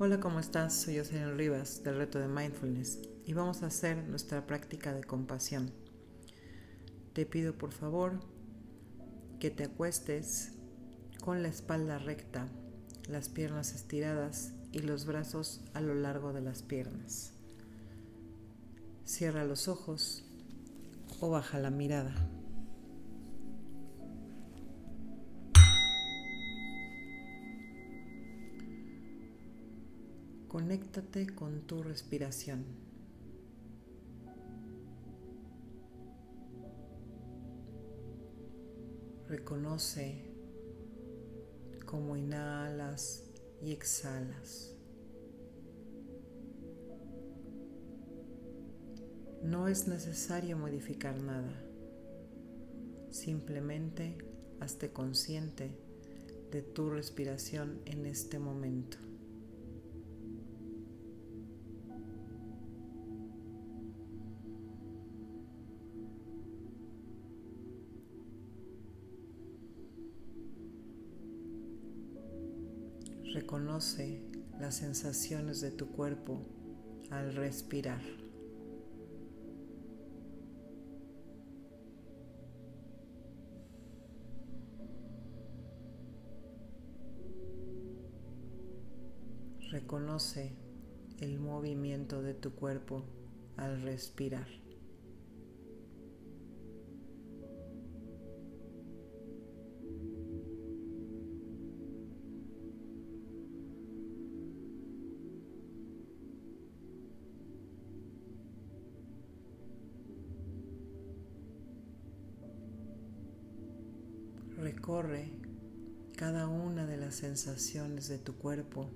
Hola, ¿cómo estás? Soy Jocelyn Rivas del reto de Mindfulness y vamos a hacer nuestra práctica de compasión. Te pido por favor que te acuestes con la espalda recta, las piernas estiradas y los brazos a lo largo de las piernas. Cierra los ojos o baja la mirada. Conéctate con tu respiración. Reconoce cómo inhalas y exhalas. No es necesario modificar nada. Simplemente hazte consciente de tu respiración en este momento. Reconoce las sensaciones de tu cuerpo al respirar. Reconoce el movimiento de tu cuerpo al respirar. Recorre cada una de las sensaciones de tu cuerpo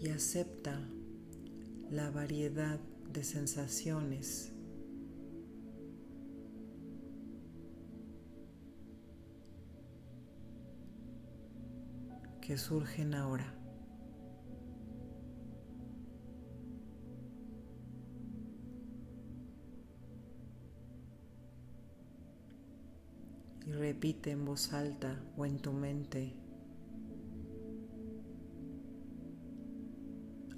y acepta la variedad de sensaciones que surgen ahora. Y repite en voz alta o en tu mente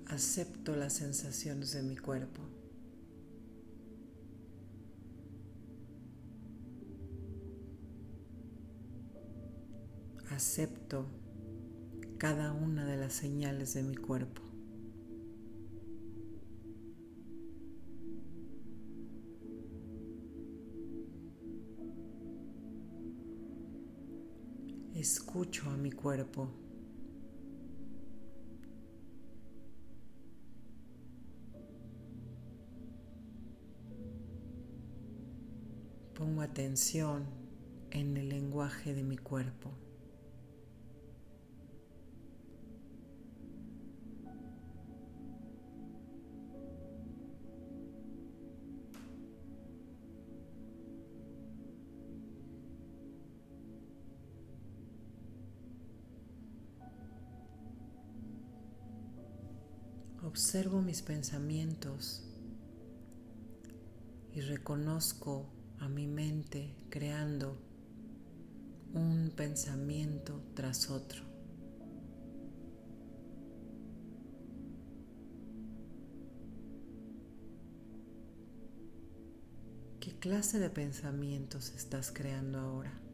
acepto las sensaciones de mi cuerpo. Acepto cada una de las señales de mi cuerpo. Escucho a mi cuerpo. Pongo atención en el lenguaje de mi cuerpo. Observo mis pensamientos y reconozco a mi mente creando un pensamiento tras otro. ¿Qué clase de pensamientos estás creando ahora?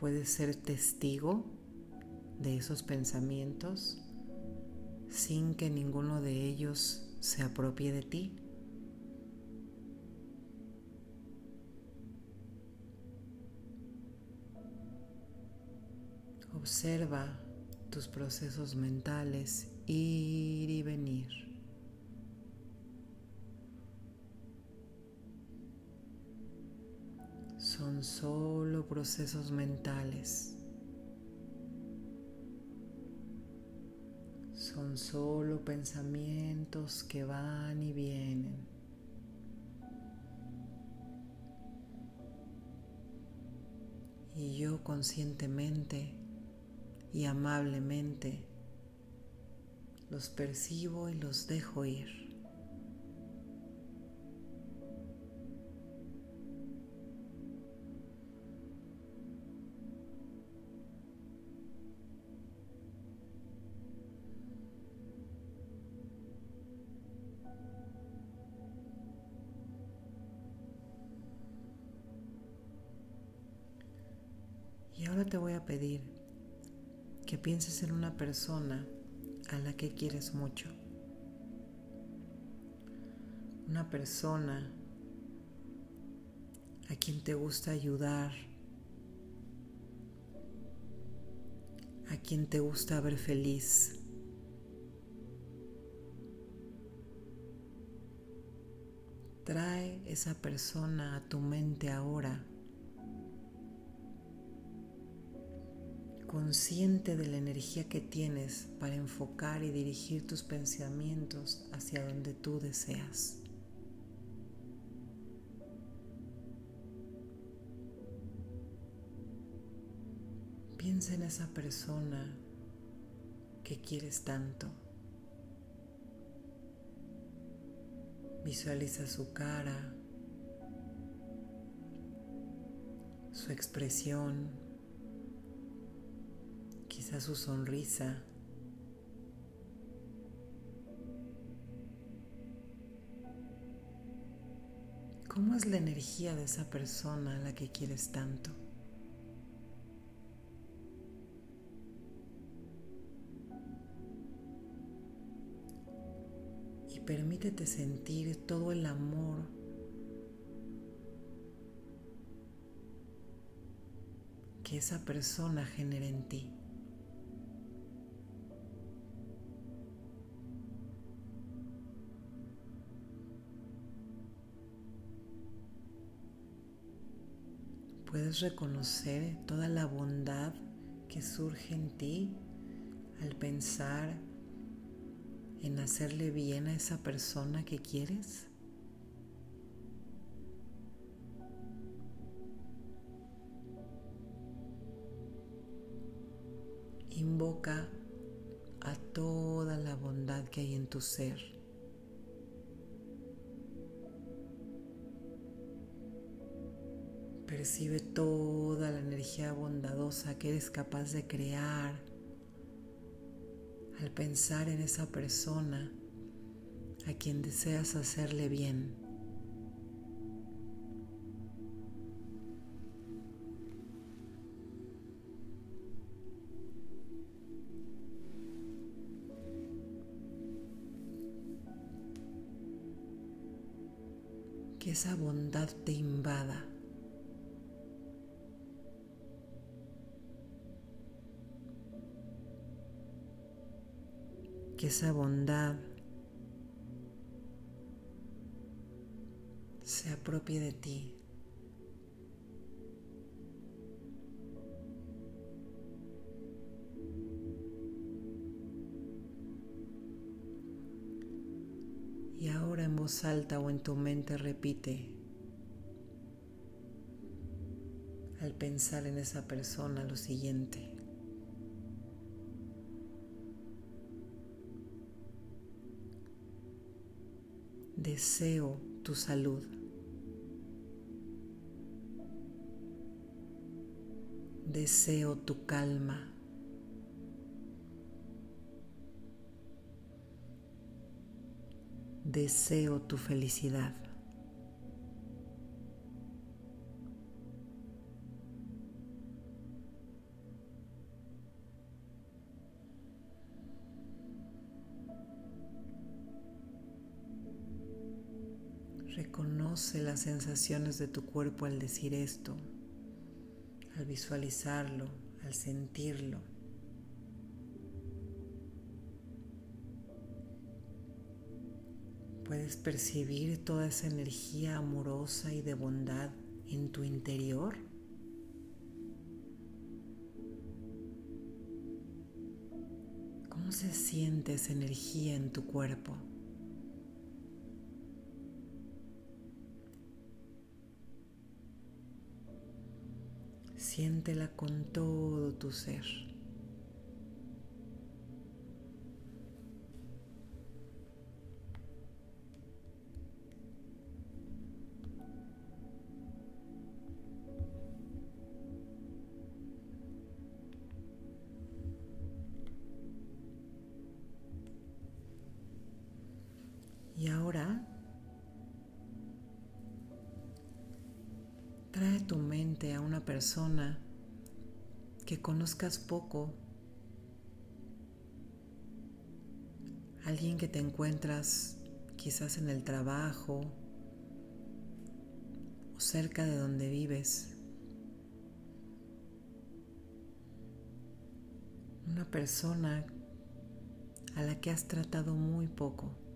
Puedes ser testigo de esos pensamientos sin que ninguno de ellos se apropie de ti. Observa tus procesos mentales ir y venir. Son solo procesos mentales. son solo pensamientos que van y vienen. Y yo conscientemente y amablemente los percibo y los dejo ir. Pedir que pienses en una persona a la que quieres mucho. Una persona a quien te gusta ayudar, a quien te gusta ver feliz. Trae esa persona a tu mente ahora consciente de la energía que tienes para enfocar y dirigir tus pensamientos hacia donde tú deseas. Piensa en esa persona que quieres tanto. Visualiza su cara, su expresión su sonrisa. ¿Cómo es la energía de esa persona a la que quieres tanto? Y permítete sentir todo el amor que esa persona genera en ti. Puedes reconocer toda la bondad que surge en ti al pensar en hacerle bien a esa persona que quieres. Invoca a toda la bondad que hay en tu ser. Percibe toda la energía bondadosa que eres capaz de crear al pensar en esa persona a quien deseas hacerle bien. Que esa bondad te invada. Esa bondad se apropie de ti. Y ahora en voz alta o en tu mente repite, al pensar en esa persona, lo siguiente. Deseo tu salud. Deseo tu calma. Deseo tu felicidad. Las sensaciones de tu cuerpo al decir esto, al visualizarlo, al sentirlo. Puedes percibir toda esa energía amorosa y de bondad en tu interior. ¿Cómo se siente esa energía en tu cuerpo? Siéntela con todo tu ser. Trae tu mente a una persona que conozcas poco, alguien que te encuentras quizás en el trabajo o cerca de donde vives. Una persona a la que has tratado muy poco.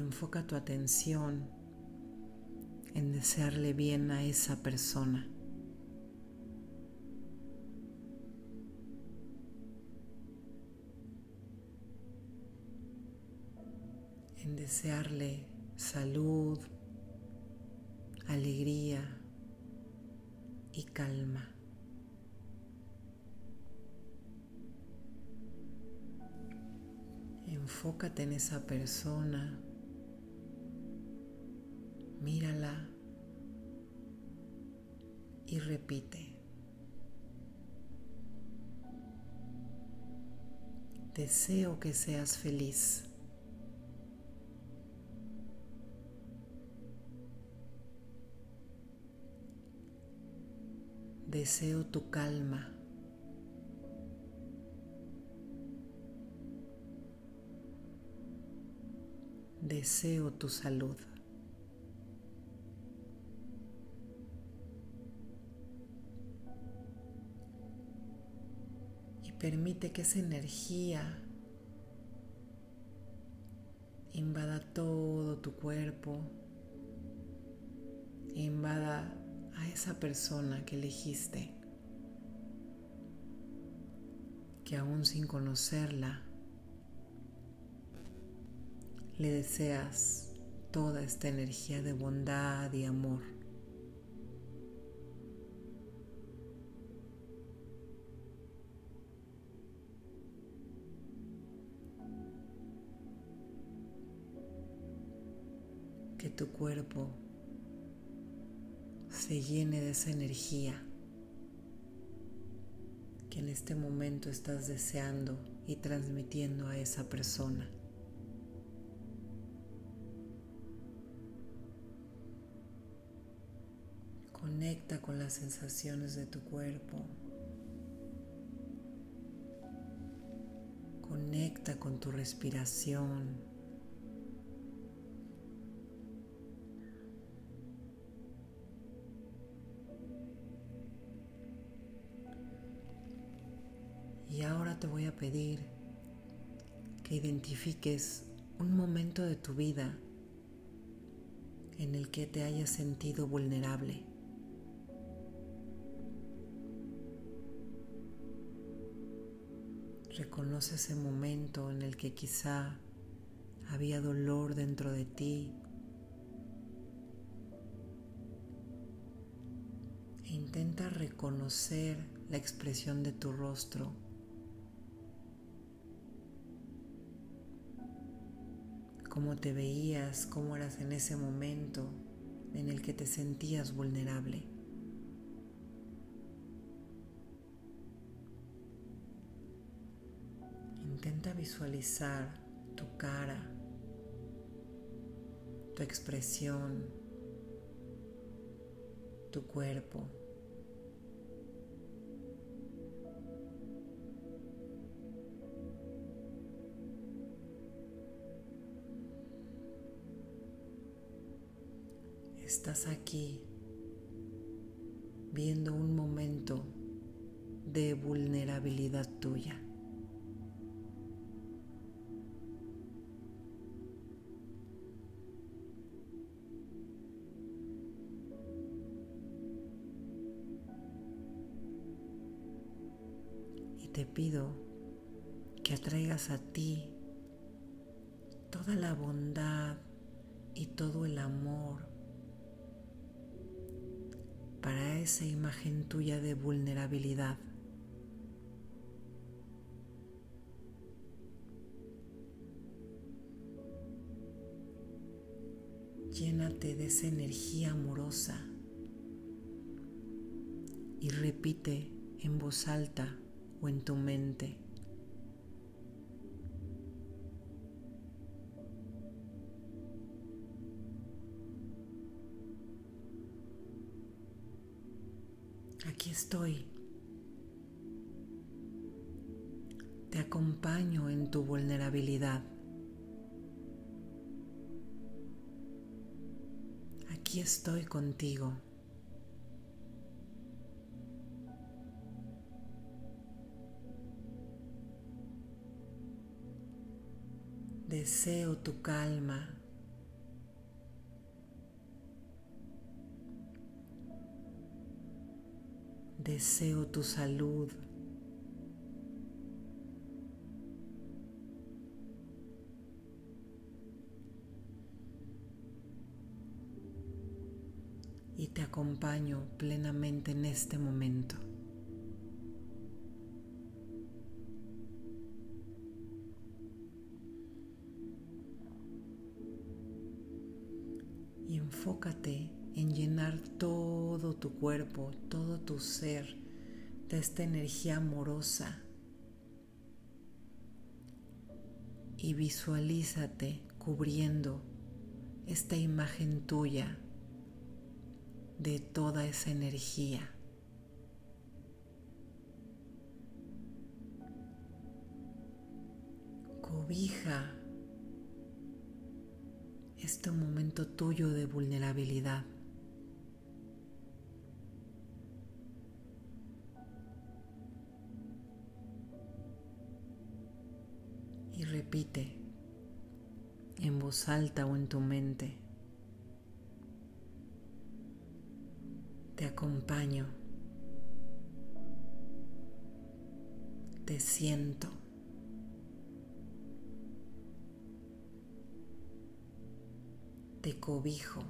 Enfoca tu atención en desearle bien a esa persona. En desearle salud, alegría y calma. Enfócate en esa persona, mírala y repite. Deseo que seas feliz. Deseo tu calma. Deseo tu salud. Permite que esa energía invada todo tu cuerpo, invada a esa persona que elegiste, que aún sin conocerla, le deseas toda esta energía de bondad y amor. Tu cuerpo se llene de esa energía que en este momento estás deseando y transmitiendo a esa persona. Conecta con las sensaciones de tu cuerpo. Conecta con tu respiración. Te voy a pedir que identifiques un momento de tu vida en el que te hayas sentido vulnerable. Reconoce ese momento en el que quizá había dolor dentro de ti. E intenta reconocer la expresión de tu rostro cómo te veías, cómo eras en ese momento en el que te sentías vulnerable. Intenta visualizar tu cara, tu expresión, tu cuerpo. Estás aquí viendo un momento de vulnerabilidad tuya. Y te pido que atraigas a ti toda la bondad y todo el amor esa imagen tuya de vulnerabilidad. Llénate de esa energía amorosa y repite en voz alta o en tu mente. Aquí estoy contigo. Deseo tu calma. Deseo tu salud. Y te acompaño plenamente en este momento. Y enfócate en llenar todo tu cuerpo, todo tu ser de esta energía amorosa. Y visualízate cubriendo esta imagen tuya de toda esa energía. Cobija este momento tuyo de vulnerabilidad. Y repite en voz alta o en tu mente. Te acompaño. Te siento. te cobijo.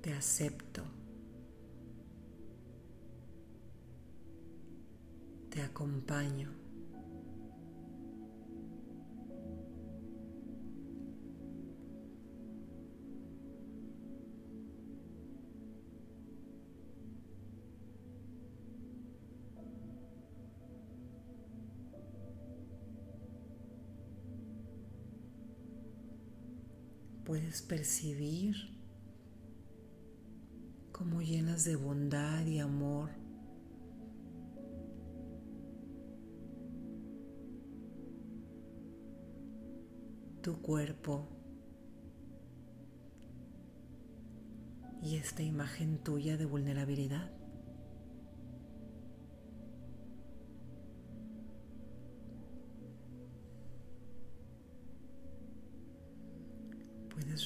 Te acepto. Te acompaño. Percibir cómo llenas de bondad y amor tu cuerpo y esta imagen tuya de vulnerabilidad.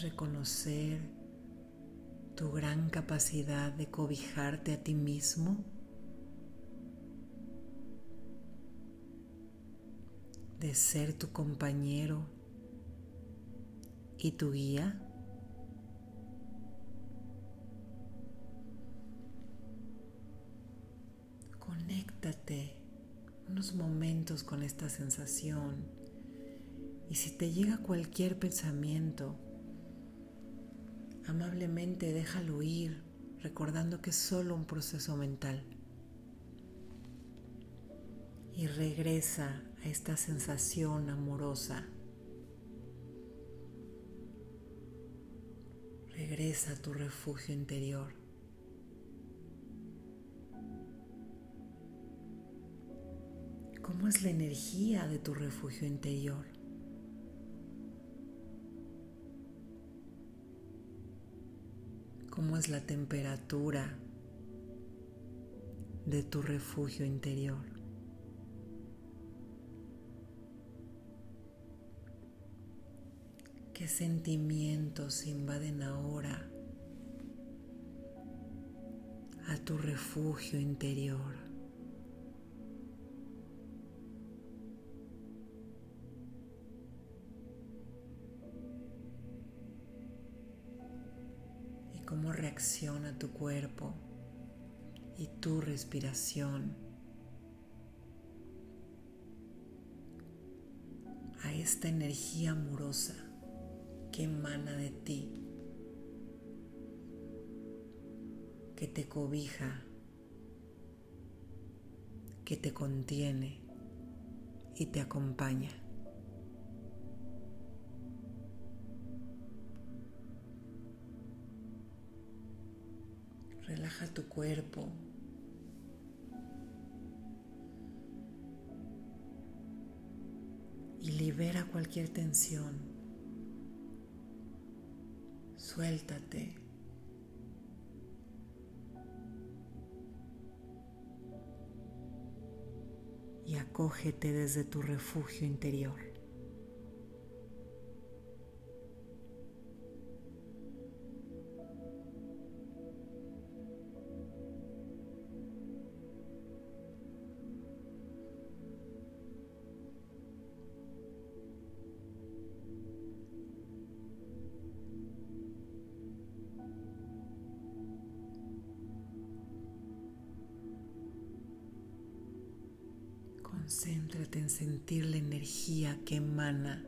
Reconocer tu gran capacidad de cobijarte a ti mismo, de ser tu compañero y tu guía. Conéctate unos momentos con esta sensación y si te llega cualquier pensamiento, Amablemente déjalo ir, recordando que es solo un proceso mental. Y regresa a esta sensación amorosa. Regresa a tu refugio interior. ¿Cómo es la energía de tu refugio interior? Cómo es la temperatura de tu refugio interior. ¿Qué sentimientos invaden ahora a tu refugio interior? Reacciona tu cuerpo y tu respiración a esta energía amorosa que emana de ti, que te cobija, que te contiene y te acompaña. Relaja tu cuerpo. Y libera cualquier tensión. Suéltate. Y acógete desde tu refugio interior. Sentir la energía que emana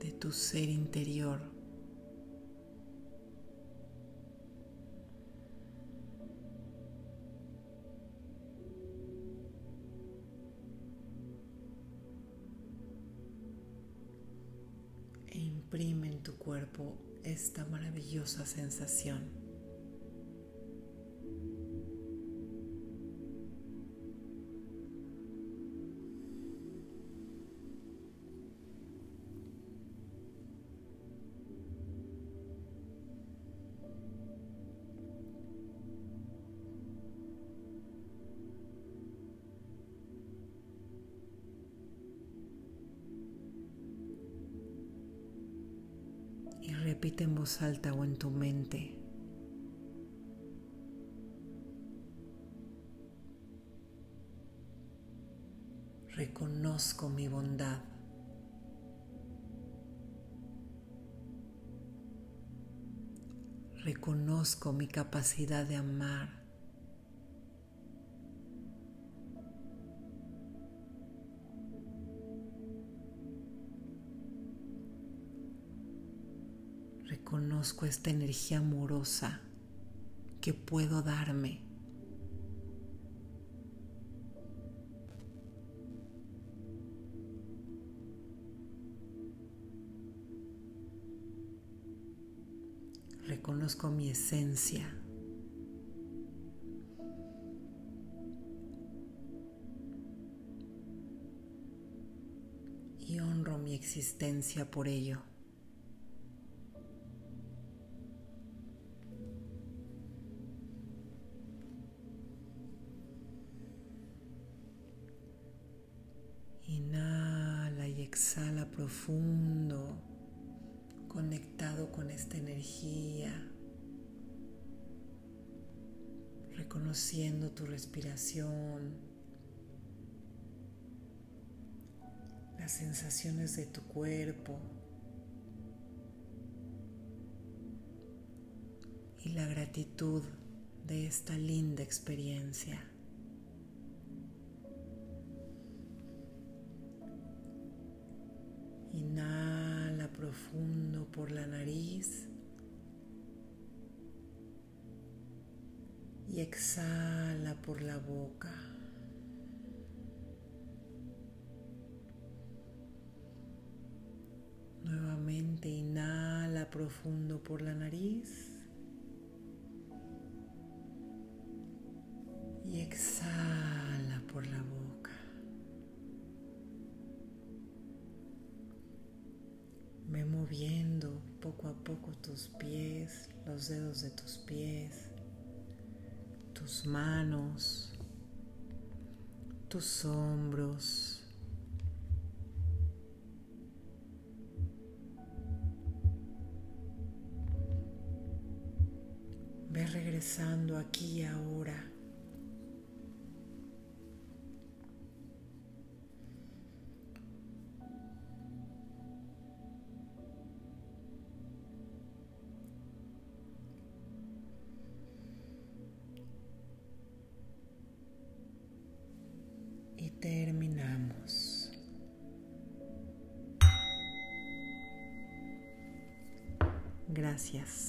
de tu ser interior. E imprime en tu cuerpo esta maravillosa sensación. Repite en voz alta o en tu mente. Reconozco mi bondad. Reconozco mi capacidad de amar. Reconozco esta energía amorosa que puedo darme. Reconozco mi esencia. Y honro mi existencia por ello. Reconociendo tu respiración, las sensaciones de tu cuerpo y la gratitud de esta linda experiencia. Inhala profundo por la nariz y exhala por la boca. Nuevamente inhala profundo por la nariz y exhala por la boca. Ve moviendo poco a poco tus pies, los dedos de tus pies, tus manos, tus hombros. Ve regresando aquí ahora. Gracias.